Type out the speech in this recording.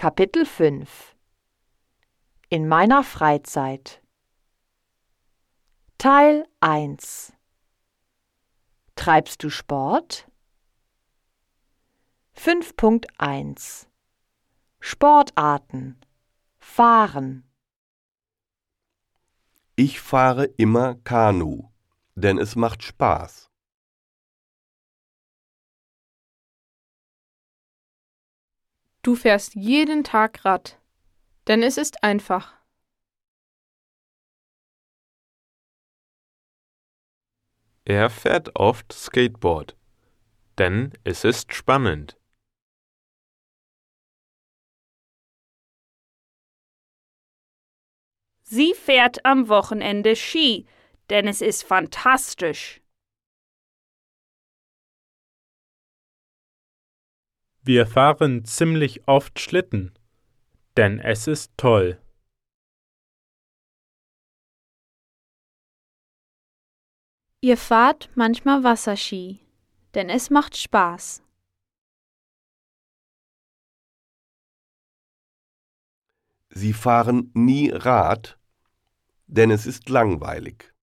Kapitel 5 In meiner Freizeit. Teil 1 Treibst du Sport? 5.1 Sportarten. Fahren. Ich fahre immer Kanu, denn es macht Spaß. Du fährst jeden Tag Rad, denn es ist einfach. Er fährt oft Skateboard, denn es ist spannend. Sie fährt am Wochenende Ski, denn es ist fantastisch. Wir fahren ziemlich oft Schlitten, denn es ist toll. Ihr fahrt manchmal Wasserski, denn es macht Spaß. Sie fahren nie Rad, denn es ist langweilig.